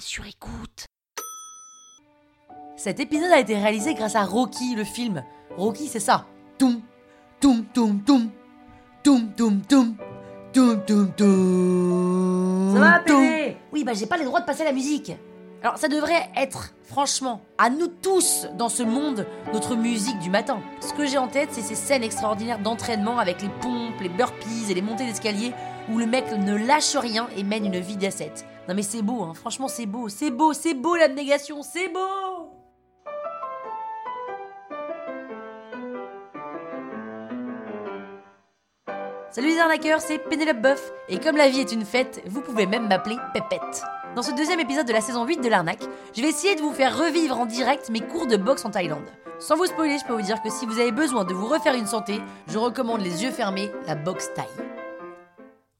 sur écoute. Cet épisode a été réalisé grâce à Rocky, le film. Rocky, c'est ça. Toum, toum, toum, toum. Toum, toum, toum. Toum, toum, toum. Ça va, Oui, bah j'ai pas les droits de passer la musique. Alors ça devrait être, franchement, à nous tous dans ce monde, notre musique du matin. Ce que j'ai en tête, c'est ces scènes extraordinaires d'entraînement avec les pompes, les burpees et les montées d'escalier où le mec ne lâche rien et mène une vie d'ascète. Non mais c'est beau, hein. franchement c'est beau, c'est beau, c'est beau l'abnégation, c'est beau Salut les arnaqueurs, c'est Pénélope Boeuf, et comme la vie est une fête, vous pouvez même m'appeler Pépette. Dans ce deuxième épisode de la saison 8 de l'arnaque, je vais essayer de vous faire revivre en direct mes cours de boxe en Thaïlande. Sans vous spoiler, je peux vous dire que si vous avez besoin de vous refaire une santé, je recommande les yeux fermés, la boxe thaï.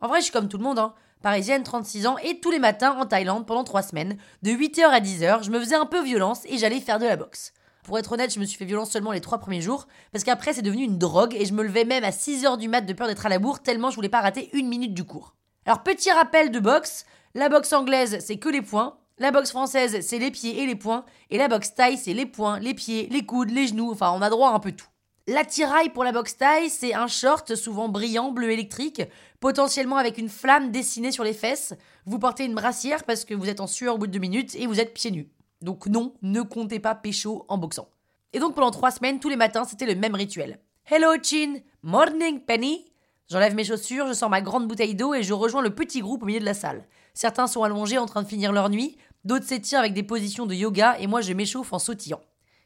En vrai, je suis comme tout le monde, hein. Parisienne, 36 ans, et tous les matins en Thaïlande pendant 3 semaines, de 8h à 10h, je me faisais un peu violence et j'allais faire de la boxe. Pour être honnête, je me suis fait violence seulement les 3 premiers jours, parce qu'après c'est devenu une drogue et je me levais même à 6h du mat de peur d'être à la bourre tellement je voulais pas rater une minute du cours. Alors petit rappel de boxe, la boxe anglaise c'est que les poings, la boxe française c'est les pieds et les poings, et la boxe thaï c'est les poings, les pieds, les coudes, les genoux, enfin on a droit à un peu tout. L'attirail pour la boxe thaï, c'est un short souvent brillant, bleu électrique, potentiellement avec une flamme dessinée sur les fesses. Vous portez une brassière parce que vous êtes en sueur au bout de deux minutes et vous êtes pieds nus. Donc non, ne comptez pas pécho en boxant. Et donc pendant trois semaines, tous les matins, c'était le même rituel. Hello Chin, morning Penny. J'enlève mes chaussures, je sors ma grande bouteille d'eau et je rejoins le petit groupe au milieu de la salle. Certains sont allongés en train de finir leur nuit, d'autres s'étirent avec des positions de yoga et moi je m'échauffe en sautillant.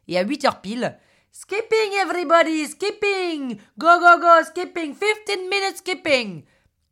Et à 8 heures pile, Skipping everybody, skipping! Go go go, skipping, 15 minutes skipping!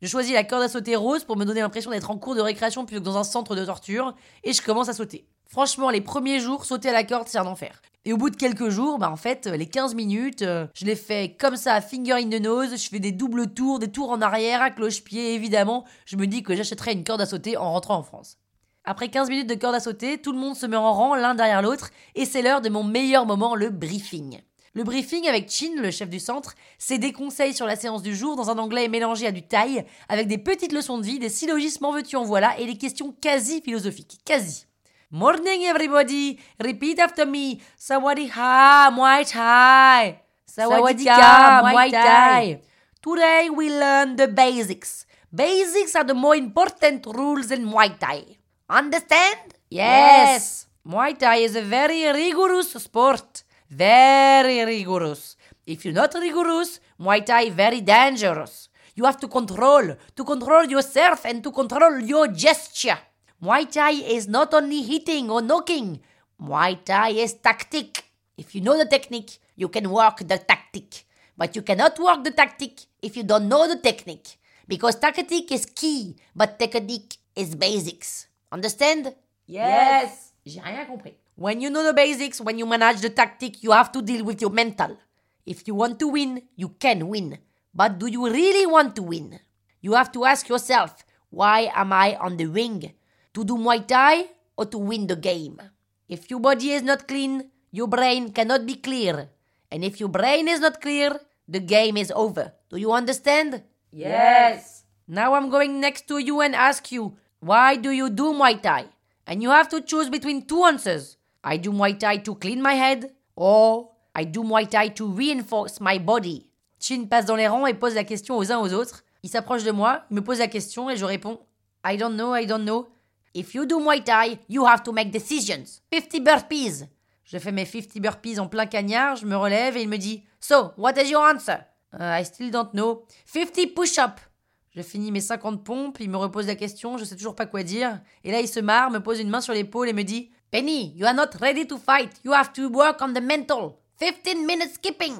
Je choisis la corde à sauter rose pour me donner l'impression d'être en cours de récréation plutôt que dans un centre de torture, et je commence à sauter. Franchement, les premiers jours, sauter à la corde, c'est un enfer. Et au bout de quelques jours, bah en fait, les 15 minutes, euh, je les fais comme ça, finger in the nose, je fais des doubles tours, des tours en arrière, à cloche-pied, évidemment, je me dis que j'achèterai une corde à sauter en rentrant en France. Après 15 minutes de corde à sauter, tout le monde se met en rang l'un derrière l'autre, et c'est l'heure de mon meilleur moment, le briefing. Le briefing avec Chin, le chef du centre, c'est des conseils sur la séance du jour dans un anglais mélangé à du thaï, avec des petites leçons de vie, des syllogismes en veux-tu en voilà, et des questions quasi philosophiques. Quasi. Morning everybody, repeat after me. Sawadee-ha, Muay Thai. Sawadee-ka, Muay Thai. Today we learn the basics. Basics are the more important rules in Muay Thai. Understand? Yes. Muay Thai is a very rigorous sport. Very rigorous. If you're not rigorous, Muay Thai very dangerous. You have to control, to control yourself and to control your gesture. Muay Thai is not only hitting or knocking. Muay Thai is tactic. If you know the technique, you can work the tactic. But you cannot work the tactic if you don't know the technique. Because tactic is key, but technique is basics. Understand? Yes. J'ai rien compris. When you know the basics, when you manage the tactic, you have to deal with your mental. If you want to win, you can win. But do you really want to win? You have to ask yourself, why am I on the ring? To do Muay Thai or to win the game? If your body is not clean, your brain cannot be clear. And if your brain is not clear, the game is over. Do you understand? Yes. Now I'm going next to you and ask you, why do you do Muay Thai? And you have to choose between two answers. I do Muay Thai to clean my head, or I do Muay Thai to reinforce my body. Chin passe dans les rangs et pose la question aux uns aux autres. Il s'approche de moi, me pose la question et je réponds I don't know, I don't know. If you do Muay Thai, you have to make decisions. 50 burpees. Je fais mes 50 burpees en plein cagnard, je me relève et il me dit So, what is your answer? Uh, I still don't know. 50 push-up. Je finis mes 50 pompes, il me repose la question, je sais toujours pas quoi dire. Et là, il se marre, me pose une main sur l'épaule et me dit Penny, you are not ready to fight. You have to work on the mental. 15 minutes skipping.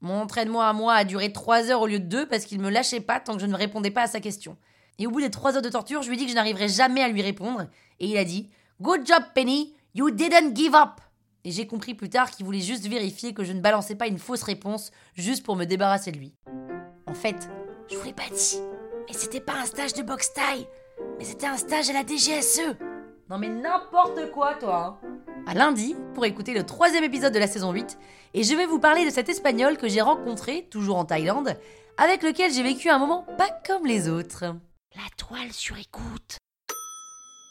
Mon entraînement à moi a duré 3 heures au lieu de 2 parce qu'il me lâchait pas tant que je ne répondais pas à sa question. Et au bout des 3 heures de torture, je lui ai dit que je n'arriverais jamais à lui répondre. Et il a dit Good job, Penny. You didn't give up. Et j'ai compris plus tard qu'il voulait juste vérifier que je ne balançais pas une fausse réponse juste pour me débarrasser de lui. En fait, je vous l'ai pas dit, mais c'était pas un stage de boxe taille, mais c'était un stage à la DGSE. Non mais n'importe quoi toi hein. À lundi pour écouter le troisième épisode de la saison 8 et je vais vous parler de cet espagnol que j'ai rencontré, toujours en Thaïlande, avec lequel j'ai vécu un moment pas comme les autres. La toile sur écoute.